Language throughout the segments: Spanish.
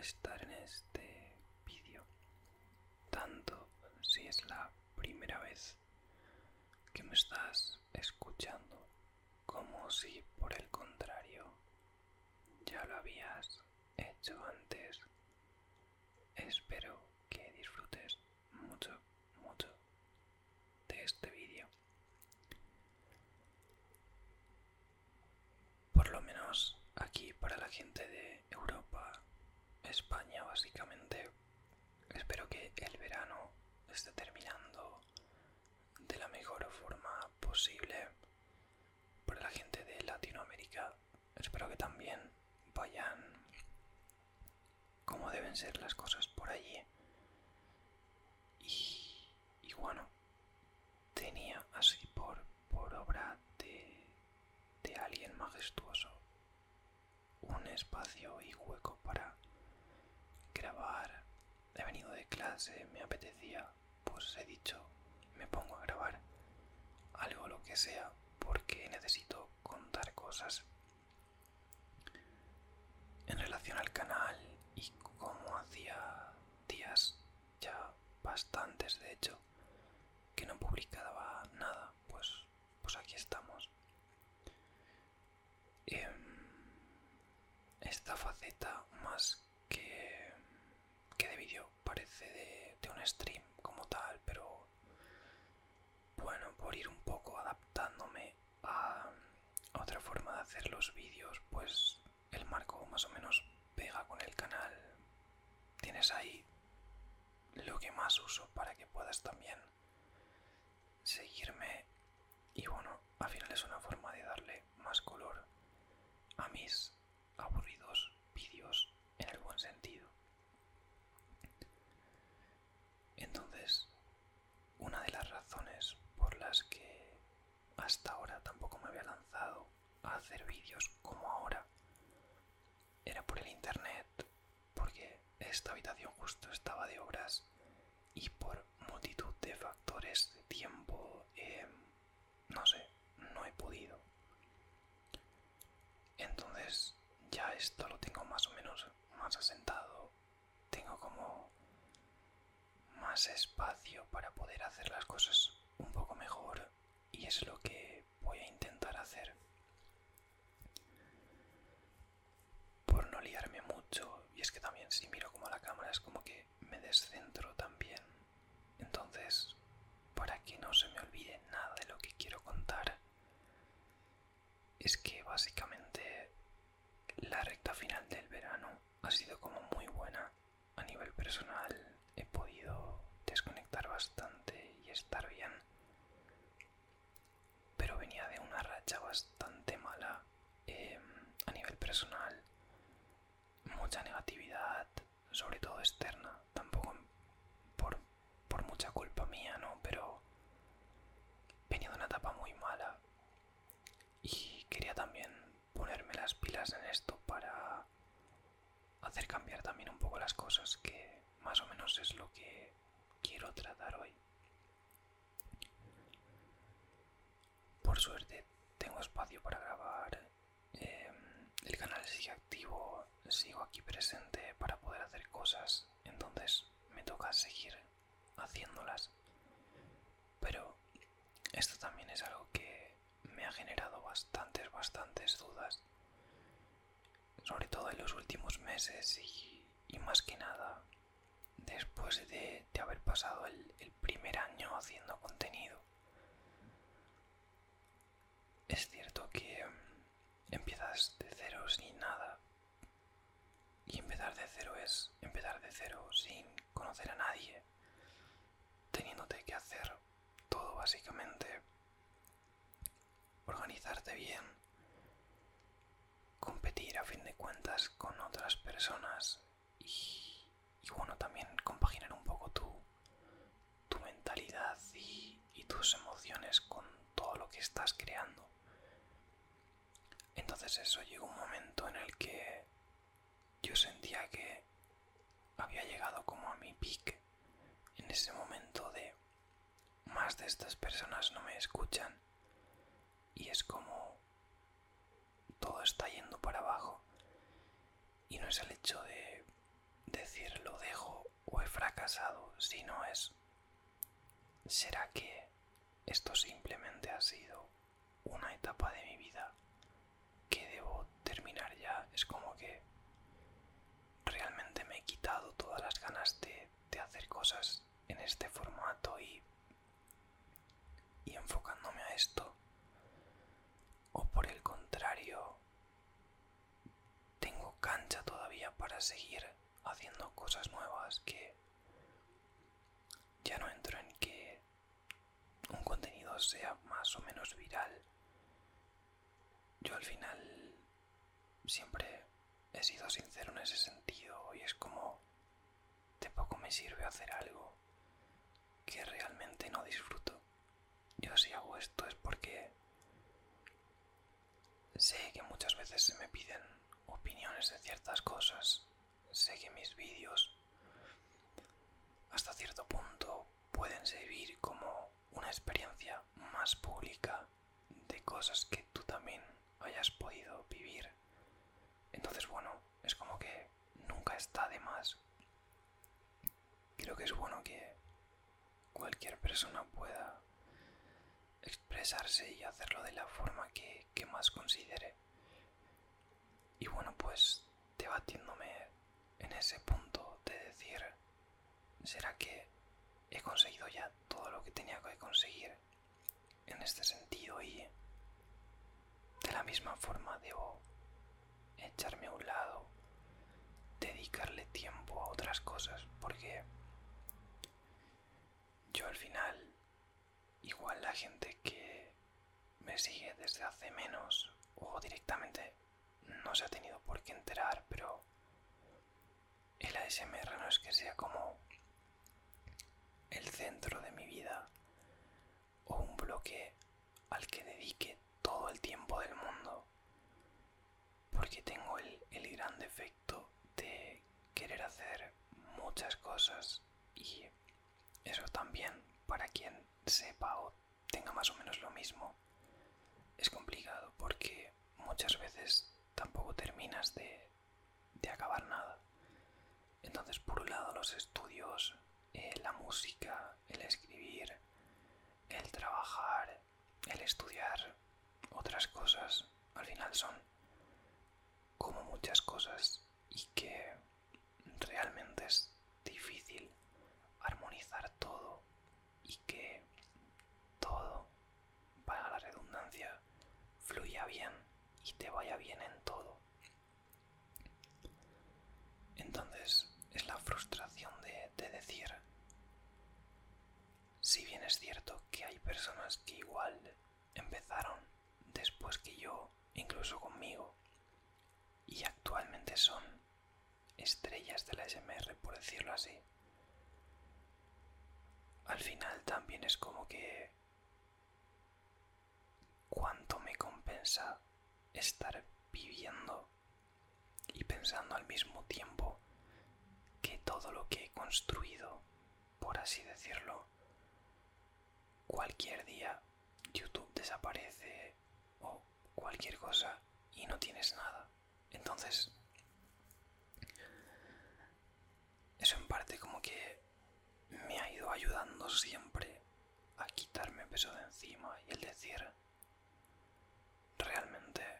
estar en este vídeo, tanto si es la primera vez que me estás escuchando como si por el contrario ya lo habías hecho antes. Espero que disfrutes mucho, mucho de este vídeo. Por lo menos aquí para la gente de Europa, España básicamente, espero que el verano esté terminando de la mejor forma posible. Para la gente de Latinoamérica, espero que también vayan como deben ser las cosas por allí. Y, bueno, tenía así por, por obra de, de alguien majestuoso un espacio y hueco para grabar. He venido de clase, me apetecía, pues he dicho, me pongo a grabar algo lo que sea porque necesito contar cosas en relación al canal y como hacía días ya bastantes de hecho que no publicaba nada pues pues aquí estamos Em, esta faceta más que, que de vídeo parece de, de un stream como tal pero bueno por ir un poco adaptándome a otra forma de hacer los vídeos pues el marco más o menos pega con el canal. Tienes ahí lo que más uso para que puedas también seguirme. Y bueno al final es una forma de darle más color a mis aburridos vídeos en el buen sentido entonces una de las razones por las que hasta ahora tampoco me había lanzado a hacer vídeos como ahora era por el internet, porque esta habitación justo estaba de obras y por multitud de factores de tiempo, eh, no sé, no he podido. Entonces ya esto lo tengo más o menos más asentado, tengo como más espacio para poder hacer las cosas un poco mejor y es lo que voy a intentar hacer. Por no liarme mucho, y es que también si miro como la cámara es como me descentro también. Entonces, para que no se me olvide nada de lo que quiero contar, es que básicamente la recta final del verano ha sido como muy buena a nivel personal. He podido desconectar bastante y estar bien. Pero venía de una racha bastante mala eh, a nivel personal. Mucha negatividad, sobre todo externa. Tampoco por, por mucha culpa mía, ¿no? Pero venía de una etapa muy mala. Y quería también ponerme las en esto para hacer cambiar también un poco las cosas, que más o menos es lo que quiero tratar hoy. Por suerte tengo espacio para grabar, eh, el canal sigue activo, sigo aquí presente para poder hacer cosas, entonces me toca seguir haciéndolas. Pero esto también es algo que me ha generado bastantes, bastantes dudas sobre todo en los últimos meses y, más que nada después de, de haber pasado el, el primer año haciendo contenido. Es cierto que mm, empiezas de cero sin nada y empezar de cero es empezar de cero sin conocer a nadie, teniéndote que hacer todo básicamente, organizarte bien, competir a fin de cuentas con otras personas y, bueno, también compaginar un poco tu, tu mentalidad y, tus emociones con todo lo que estás creando. Entonces eso llegó un momento en el que yo sentía que había llegado como a mi pique en ese momento de más de estas personas no me escuchan y es como todo está yendo para abajo y no es el hecho de fracasado, sino es, ¿será que esto simplemente ha sido una etapa de mi vida que debo terminar ya? Es como que realmente me he quitado todas las ganas de, de hacer cosas en este formato y, y enfocándome a esto. O por el contrario, tengo cancha todavía para seguir haciendo cosas nuevas que ya no entro en que un contenido sea más o menos viral. Yo al final siempre he sido sincero en ese sentido y es como de poco me sirve hacer algo que realmente no disfruto. Yo si hago esto es porque sé que muchas veces se me piden opiniones de ciertas cosas. Sé que mis vídeos hasta cierto punto pueden servir como una experiencia más pública de cosas que tú también hayas podido vivir. Entonces, bueno, es como que nunca está de más. Creo que es bueno que cualquier persona pueda expresarse y hacerlo de la forma que, que más considere. Y bueno, pues debatiéndome en ese punto de decir, ¿será que he conseguido ya todo lo que tenía que conseguir en este sentido y de la misma forma debo echarme a un lado, dedicarle tiempo a otras cosas, porque yo al final, igual la gente que me sigue desde hace menos o directamente no se ha tenido por qué enterar, pero el ASMR no es que sea como el centro de mi vida o un bloque al que dedique todo el tiempo del mundo, porque tengo el, el gran defecto de querer hacer muchas cosas y eso también para quien sepa o tenga más o menos lo mismo es complicado porque muchas veces tampoco terminas de, de acabar nada. Entonces, por un lado, los estudios, eh, la música, el escribir, el trabajar, el estudiar otras cosas, al final son como muchas cosas y que realmente es difícil armonizar todo y que todo, para la redundancia, fluya bien y te vaya bien en todo. Entonces es la frustración de, de decir, si bien es cierto que hay personas que igual empezaron después que yo, incluso conmigo, y actualmente son estrellas de la SMR, por decirlo así, al final también es como que cuánto me compensa estar viviendo y pensando al mismo tiempo que todo lo que he construido, por así decirlo, cualquier día YouTube desaparece o cualquier cosa y no tienes nada. Entonces, eso en parte como que me ha ido ayudando siempre a quitarme peso de encima y el decir, realmente,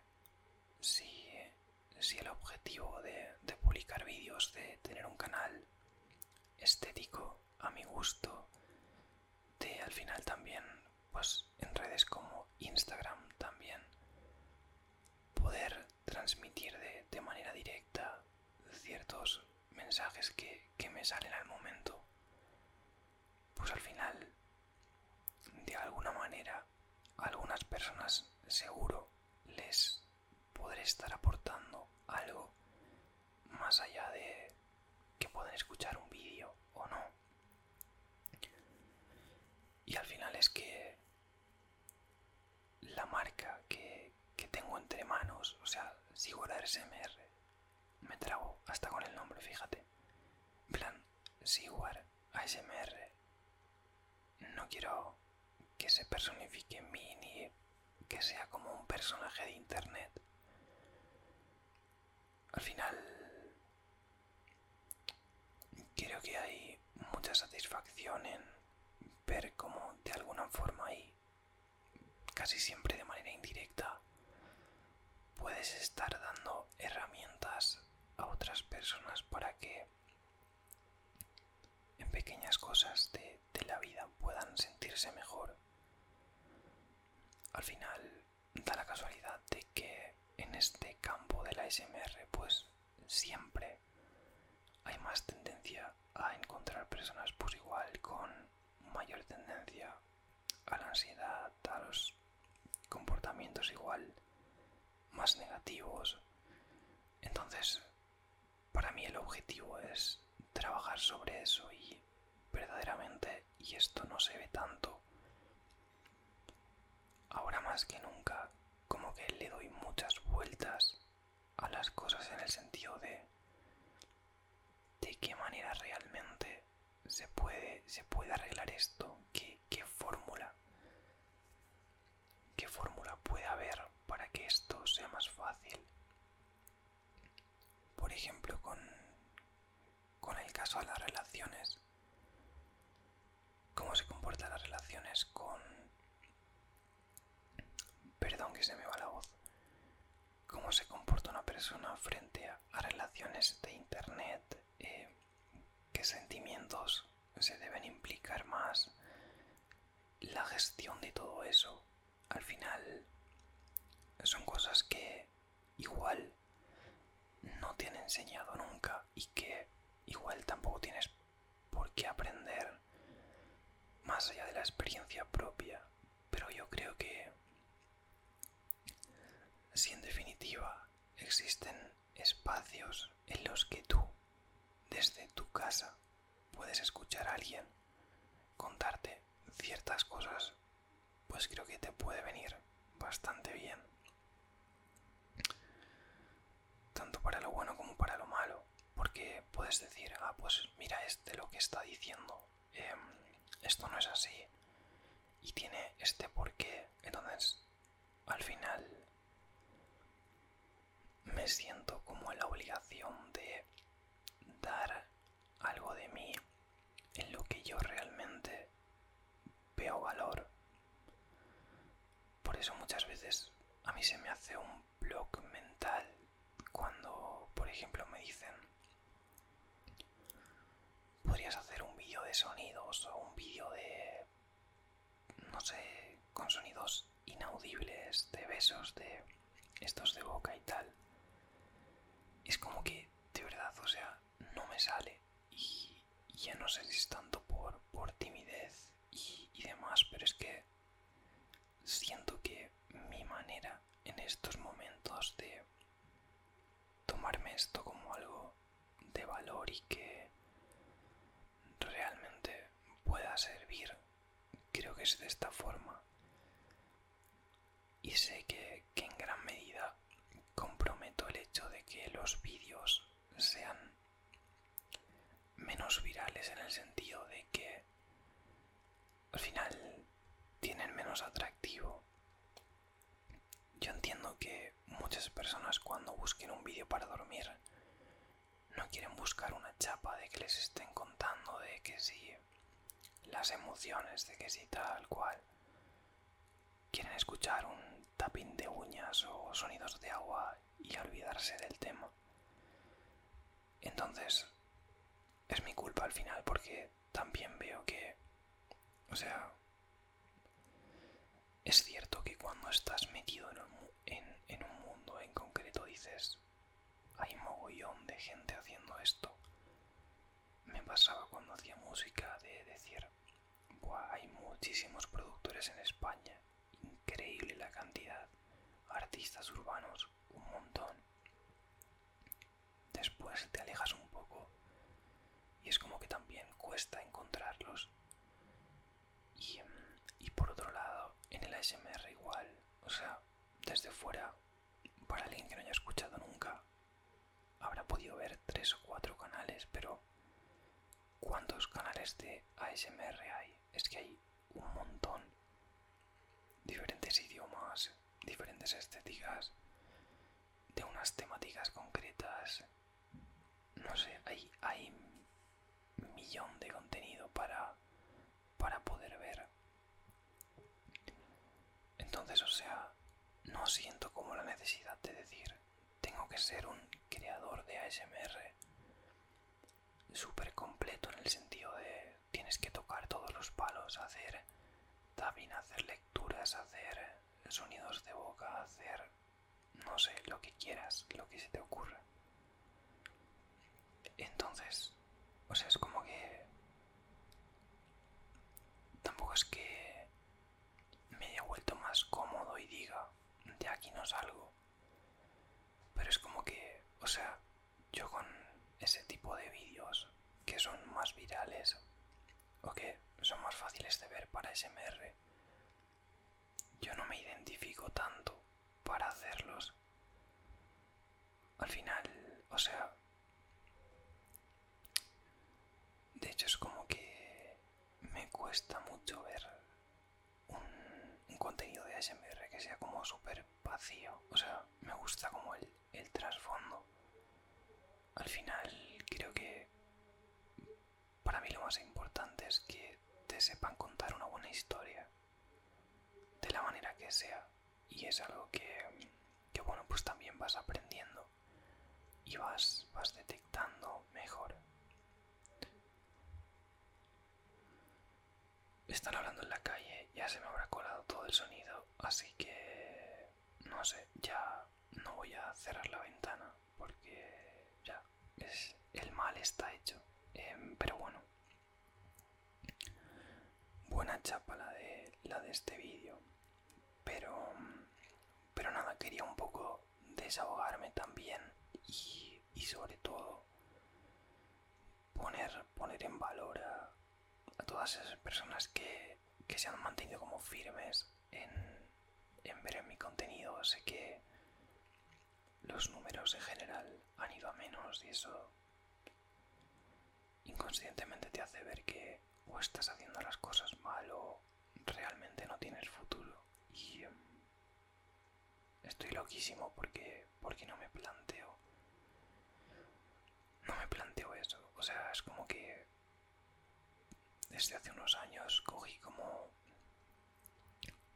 si el objetivo de, publicar vídeos, de tener un canal estético a mi gusto, de al final también, pues en redes como Instagram también, poder transmitir de, de manera directa ciertos mensajes que, que me salen al momento, pues al final, de alguna manera, a algunas personas seguro les podré estar aportando algo más allá de que pueden escuchar un vídeo o no. Y al final es que la marca que, que tengo entre manos, o sea, sigo la SMR, me trago hasta con el nombre, fíjate. En plan, Siguar ASMR. No quiero que se personifique en mí ni que sea como un personaje de internet. Al final, creo que hay mucha satisfacción en ver cómo de alguna forma y casi siempre de manera indirecta puedes estar dando herramientas a otras personas para que en pequeñas cosas de, la vida puedan sentirse mejor. Al final da la casualidad de este campo de la SMR pues siempre hay más tendencia a encontrar personas pues igual con mayor tendencia a la ansiedad, a los comportamientos igual más negativos. Entonces, para mí el objetivo es trabajar sobre eso y verdaderamente, y esto no se ve tanto, ahora más que nunca, como que le doy muchas vueltas a las cosas en el sentido de de qué manera realmente se puede, se puede arreglar esto, qué, qué fórmula, qué fórmula puede haber para que esto sea más fácil. Por ejemplo, con, con el caso de las relaciones, cómo se comportan las relaciones con... Perdón que se me. Cómo se comporta una persona frente a, relaciones de internet, eh, qué sentimientos se deben implicar más, la gestión de todo eso. Al final son cosas que igual no te han enseñado nunca y que igual tampoco tienes por qué aprender más allá de la experiencia propia. Pero yo creo que si en definitiva existen espacios en los que tú, desde tu casa, puedes escuchar a alguien contarte ciertas cosas, pues creo que te puede venir bastante bien. Tanto para lo bueno como para lo malo. Porque puedes decir, ah, pues mira este lo que está diciendo. Em, esto no es así. Y tiene este porqué. Entonces, al final, me siento como en la obligación de dar algo de mí en lo que yo realmente veo valor. Por eso muchas veces a mí se me hace un block mental cuando, por ejemplo, me dicen, podrías hacer un vídeo de sonidos o un vídeo de, no sé, con sonidos inaudibles, de besos, de estos de boca y tal. Es como que, de verdad, o sea, no me sale. Y, ya no sé si es tanto por, por timidez y, y demás, pero es que siento que mi manera en estos momentos de tomarme esto como algo de valor y que realmente pueda servir, creo que es de esta forma. Y sé que, que en gran medida comprometo el hecho de que los vídeos sean menos virales en el sentido de que al final tienen menos atractivo. Yo entiendo que muchas personas cuando busquen un vídeo para dormir no quieren buscar una chapa de que les estén contando de que si las emociones, de que si tal cual. Quieren escuchar un tapping de uñas o sonidos de agua y olvidarse del. Entonces, es mi culpa al final porque también veo que, o sea, es cierto que cuando estás metido en un, mundo en concreto dices, hay mogollón de gente haciendo esto. Me pasaba cuando hacía música de decir, hay muchísimos productores en España, increíble la cantidad, artistas urbanos, un montón. Después te alejas un y es como que también cuesta encontrarlos. Y, y por otro lado, en el ASMR igual, o sea, desde fuera, para alguien que no haya escuchado nunca, habrá podido ver tres o cuatro canales, pero ¿cuántos canales de ASMR hay? Es que hay un montón. Diferentes idiomas, diferentes estéticas, de unas temáticas concretas. No sé, hay, hay de contenido para, para poder ver. Entonces, o sea, no siento como la necesidad de decir, tengo que ser un creador de ASMR súper completo en el sentido de tienes que tocar todos los palos, hacer tapping, hacer lecturas, hacer sonidos de boca, hacer no sé, lo que quieras, lo que se te ocurra. Entonces, o sea, es como que tampoco es que me haya vuelto más cómodo y diga, de aquí no salgo. Pero es como que, o sea, yo con ese tipo de vídeos que son más virales o que son más fáciles de ver para SMR, yo no me identifico tanto para hacerlos. Al final, o sea, de hecho es como que me cuesta mucho ver un, contenido de ASMR que sea como súper vacío. O sea, me gusta como el, el trasfondo. Al final creo que para mí lo más importante es que te sepan contar una buena historia. De la manera que sea. Y es algo que, que bueno, pues también vas aprendiendo. Y vas, vas detectando mejor. Están hablando en la calle, ya se me habrá colado todo el sonido, así que no sé, ya no voy a cerrar la ventana porque ya es, el mal está hecho. Em, pero bueno, buena chapa la de, la de este vídeo, pero, pero nada, quería un poco desahogarme también y, y sobre todo poner, poner en valor a, a todas esas personas que, que, se han mantenido como firmes en, ver mi contenido. Sé que los números en general han ido a menos y eso inconscientemente te hace ver que o estás haciendo las cosas mal o realmente no tienes futuro. Y em, estoy loquísimo porque, porque no me planteo. No me planteo eso. O sea, es como que desde hace unos años cogí como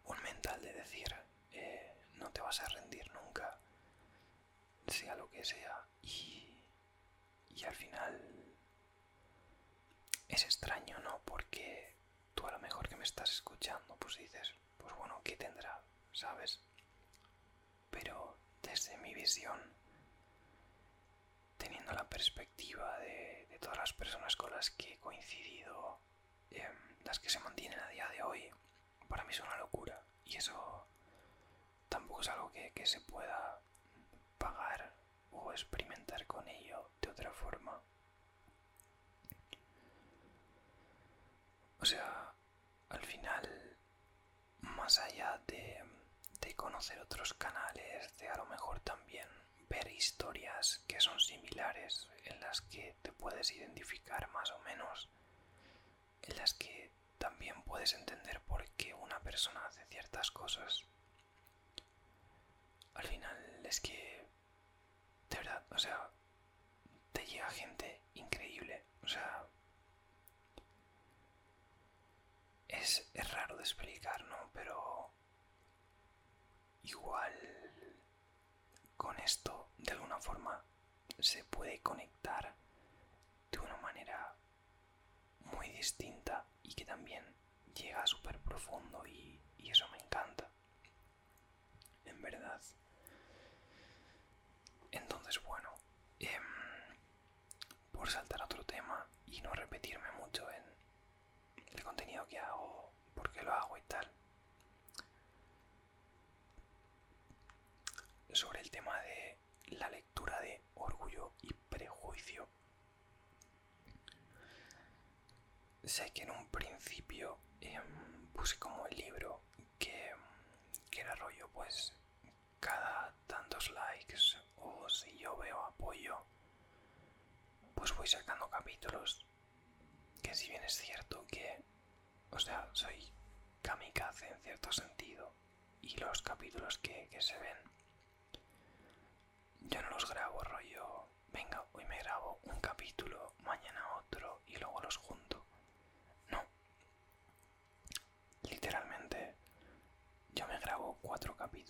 un mental de decir eh, no te vas a rendir nunca sea lo que sea y, y al final es extraño no porque tú a lo mejor que me estás escuchando pues dices pues bueno qué tendrá sabes pero desde mi visión teniendo la perspectiva de, de todas las personas con las que he coincidido Em, las que se mantienen a día de hoy, para mí es una locura. Y eso tampoco es algo que, que se pueda pagar o experimentar con ello de otra forma. O sea, al final, más allá de, de conocer otros canales, de a lo mejor también ver historias que son similares, en las que te puedes identificar más o menos, en las que también puedes entender por qué una persona hace ciertas cosas. Al final es que, de verdad, o sea, te llega gente increíble, o sea, es, es raro de explicar, ¿no? Pero igual con esto, de alguna forma, se puede conectar de una manera muy distinta y que también llega súper profundo y, eso me encanta. En verdad. Entonces, bueno, eh, por saltar a otro tema y no repetirme mucho en el contenido que hago, por qué lo hago y tal. Sobre el tema de la lectura de orgullo y prejuicio sé que en un principio eh, puse como el libro que, que, era rollo pues cada tantos likes o si yo veo apoyo pues voy sacando capítulos. Que si bien es cierto que o sea soy kamikaze en cierto sentido y los capítulos que, que se ven yo no los grabo rollo venga hoy me grabo un capítulo mañana otro y luego los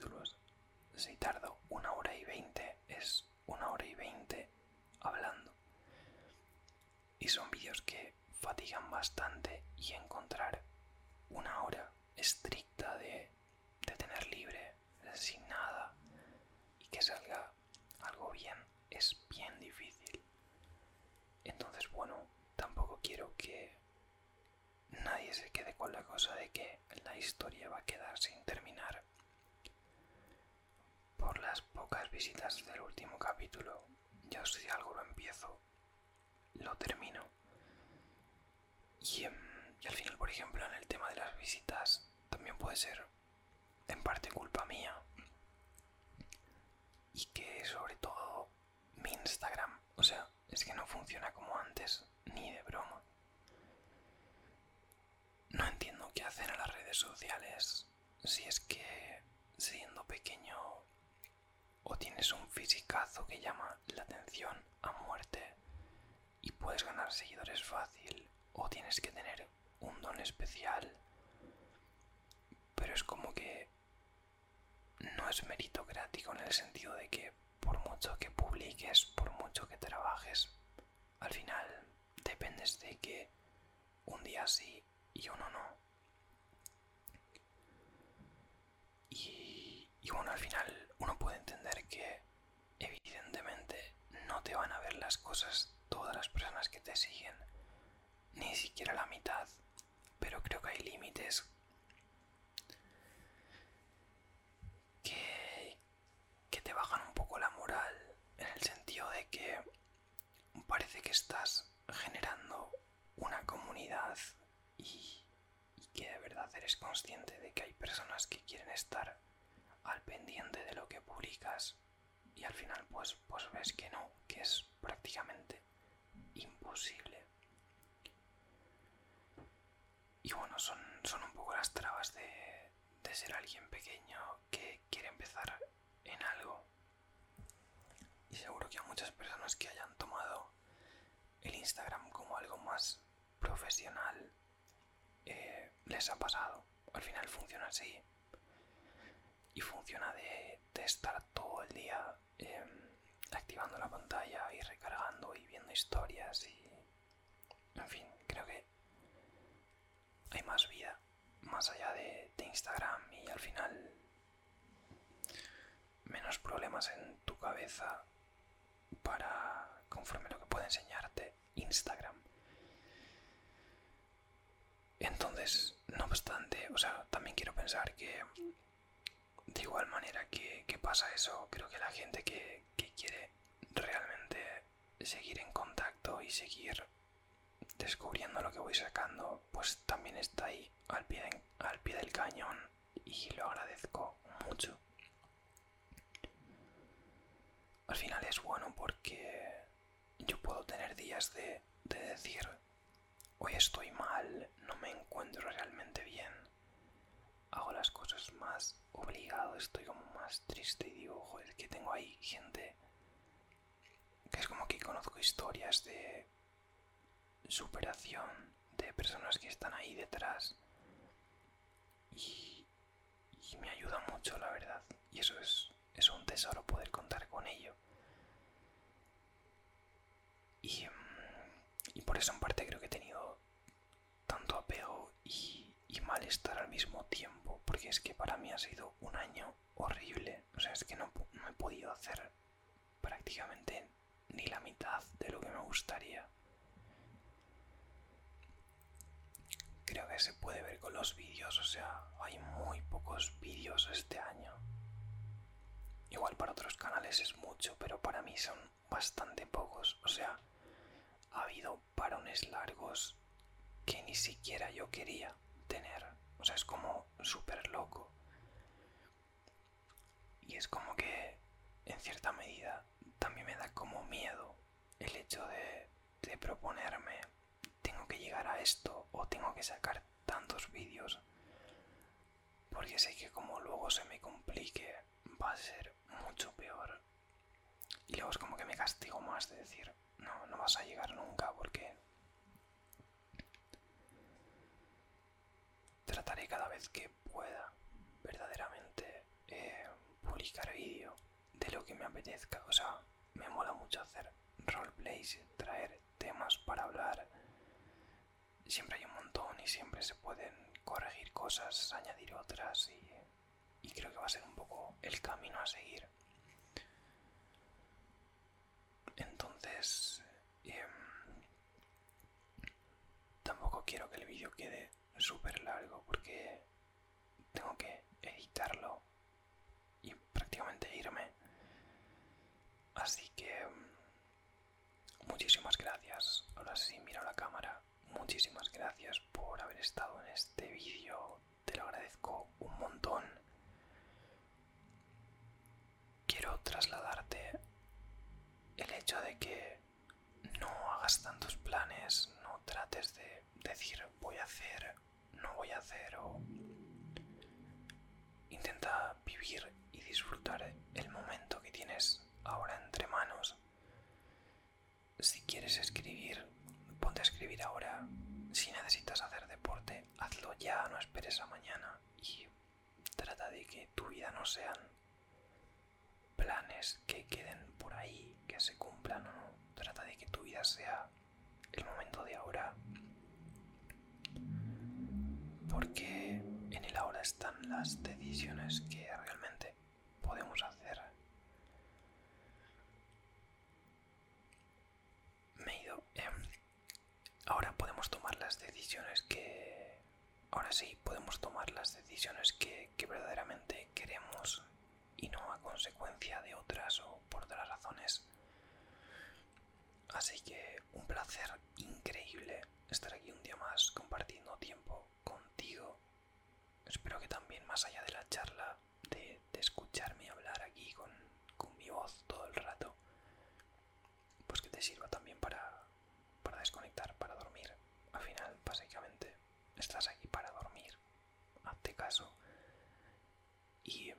capítulos. Si tardo una hora y veinte, es una hora y veinte hablando. Y son vídeos que fatigan bastante y encontrar una hora estricta de, de tener libre, sin nada, y que salga algo bien, es bien difícil. Entonces, bueno, tampoco quiero que nadie se quede con la cosa de que la historia va a quedar sin terminar. Pocas visitas del último capítulo, ya si algo lo empiezo, lo termino. Y, em, y al final, por ejemplo, en el tema de las visitas, también puede ser en parte culpa mía. Y que sobre todo mi Instagram, o sea, es que no funciona como antes, ni de broma. No entiendo qué hacen en las redes sociales si es que siendo pequeño o tienes un fisicazo que llama la atención a muerte y puedes ganar seguidores fácil o tienes que tener un don especial pero es como que no es meritocrático en el sentido de que por mucho que publiques, por mucho que trabajes, al final dependes de que un día sí y uno no. Y, y bueno, al final evidentemente no te van a ver las cosas todas las personas que te siguen, ni siquiera la mitad, pero creo que hay límites que, que te bajan un poco la moral en el sentido de que parece que estás generando una comunidad y que de verdad eres consciente de que hay personas que quieren estar al pendiente de lo que publicas y al final pues, pues ves que no, que es prácticamente imposible. Y bueno, son, son un poco las trabas de, de ser alguien pequeño que quiere empezar en algo. Y seguro que a muchas personas que hayan tomado el Instagram como algo más profesional eh, les ha pasado. Al final funciona así. Y funciona de, de estar todo el día em, activando la pantalla y recargando y viendo historias y... En fin, creo que hay más vida más allá de, de Instagram y al final menos problemas en tu cabeza para conforme lo que puede enseñarte Instagram. Entonces, no obstante, o sea, también quiero pensar que de igual manera que, que pasa eso, creo que la gente que, que quiere realmente seguir en contacto y seguir descubriendo lo que voy sacando, pues también está ahí al pie, al pie del cañón y lo agradezco mucho. Al final es bueno porque yo puedo tener días de, de decir, hoy estoy mal, no me encuentro realmente bien, hago las cosas más obligado, estoy como más triste y digo, joder, que tengo ahí gente que es como que conozco historias de superación de personas que están ahí detrás y, y me ayuda mucho la verdad. Y eso es, es un tesoro poder contar con ello. Y, y por eso en parte creo que he tenido tanto apego y, y malestar al mismo tiempo porque es que para mí ha sido un año horrible. O sea es que no, no he podido hacer prácticamente ni la mitad de lo que me gustaría. Creo que se puede ver con los vídeos, o sea, hay muy pocos vídeos este año. Igual para otros canales es mucho, pero para mí son bastante pocos, o sea, ha habido parones largos que ni siquiera yo quería tener, o sea, es como súper loco. Y es como que, en cierta medida, también me da como miedo el hecho de, de proponerme que llegar a esto o tengo que sacar tantos vídeos porque sé que como luego se me complique va a ser mucho peor y luego es como que me castigo más de decir no, no vas a llegar nunca porque trataré cada vez que pueda verdaderamente eh, publicar vídeo de lo que me apetezca. O sea, me mola mucho hacer roleplays, traer temas para hablar. Siempre hay un montón y siempre se pueden corregir cosas, añadir otras y, creo que va a ser un poco el camino a seguir. Entonces, em, tampoco quiero que el vídeo quede súper largo porque tengo que editarlo y prácticamente irme. Así que mm, muchísimas gracias. Ahora sí, miro la cámara. Muchísimas gracias por haber estado en este vídeo. Te lo agradezco un montón. Quiero trasladarte el hecho de que no hagas tantos planes, no trates de decir voy a hacer, no voy a hacer o intenta vivir y disfrutar el momento que tienes ahora entre manos. Si quieres escribir, ponte a escribir ahora. Si necesitas hacer deporte, hazlo ya, no esperes a mañana. Y trata de que tu vida no sean planes que queden por ahí, que se cumplan o no. Trata de que tu vida sea el momento de ahora. Porque en el ahora están las decisiones que realmente podemos hacer. Me he ido. Em, ahora podemos tomar las decisiones que... Ahora sí, podemos tomar las decisiones que, verdaderamente queremos y no a consecuencia de otras o por otras razones. Así que un placer increíble estar aquí un día más compartiendo tiempo. Espero que también más allá de la charla, de, escucharme hablar aquí con, con, mi voz todo el rato, pues que te sirva también para, para desconectar, para dormir. Al final, básicamente, estás aquí para dormir. Hazte caso. Y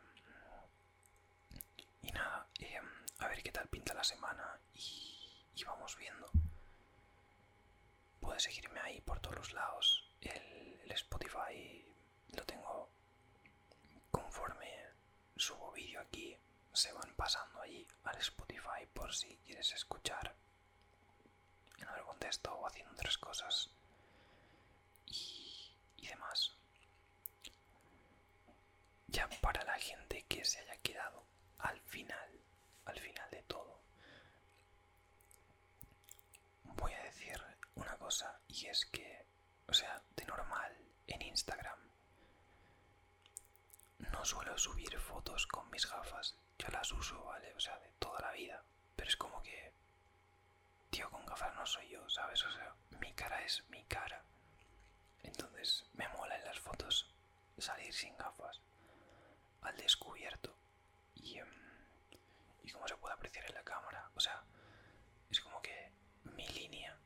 y nada, em, a ver qué tal pinta la semana y, vamos viendo. Puedes seguirme ahí por todos los lados. El, Spotify lo tengo conforme subo vídeo aquí. Se van pasando allí al Spotify por si quieres escuchar en otro contexto o haciendo otras cosas y, y demás. Ya para la gente que se haya quedado al final, al final de todo, voy a decir una cosa y es que, o sea, de normal en Instagram suelo subir fotos con mis gafas. Yo las uso, ¿vale? O sea, de toda la vida. Pero es como que, tío, con gafas no soy yo, ¿sabes? O sea, mi cara es mi cara. Entonces me mola en las fotos salir sin gafas, al descubierto y, em, y como se puede apreciar en la cámara, o sea, es como que mi línea,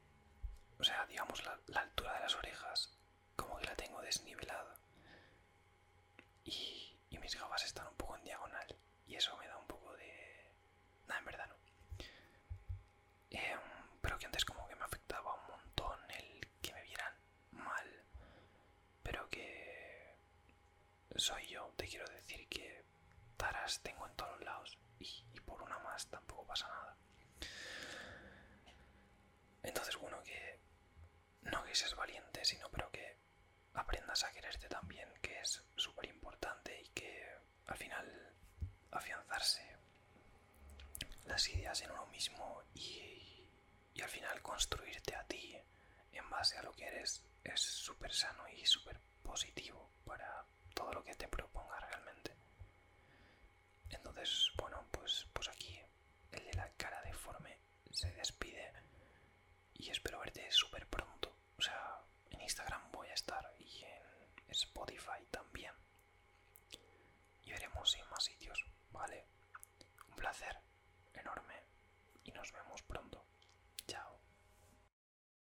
o sea, digamos la, altura de las orejas, como que la tengo desnivelada y mis gafas están un poco en diagonal y eso me da un poco de... nada, en verdad no. Em, pero que antes como que me afectaba un montón el que me vieran mal, pero que soy yo, te quiero decir que taras tengo en todos lados y, por una más tampoco pasa nada. Entonces, bueno, que no que seas valiente, sino pero que aprendas a quererte también, que es súper importante y que al final afianzarse las ideas en uno mismo y, y al final construirte a ti en base a lo que eres es súper sano y súper positivo para todo lo que te propongas realmente. Entonces, bueno, pues, pues aquí el de la cara deforme se despide y espero verte súper pronto. O sea, en Instagram voy a estar Spotify también. Y veremos si más sitios, ¿vale? Un placer enorme y nos vemos pronto.